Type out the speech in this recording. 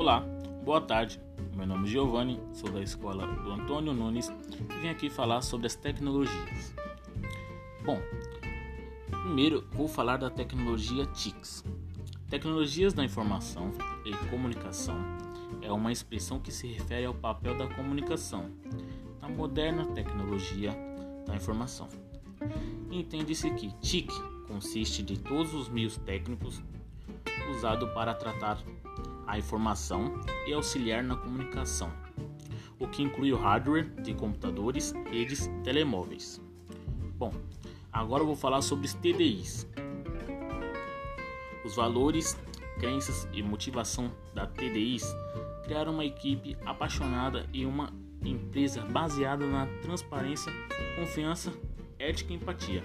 Olá, boa tarde. Meu nome é Giovanni, sou da escola do Antônio Nunes e vim aqui falar sobre as tecnologias. Bom, primeiro vou falar da tecnologia TICS. Tecnologias da informação e comunicação é uma expressão que se refere ao papel da comunicação na moderna tecnologia da informação. Entende-se que TIC consiste de todos os meios técnicos usados para tratar a informação e auxiliar na comunicação, o que inclui o hardware de computadores, redes telemóveis. Bom, agora eu vou falar sobre os TDIs. Os valores, crenças e motivação da TDIs criaram uma equipe apaixonada e uma empresa baseada na transparência, confiança, ética e empatia.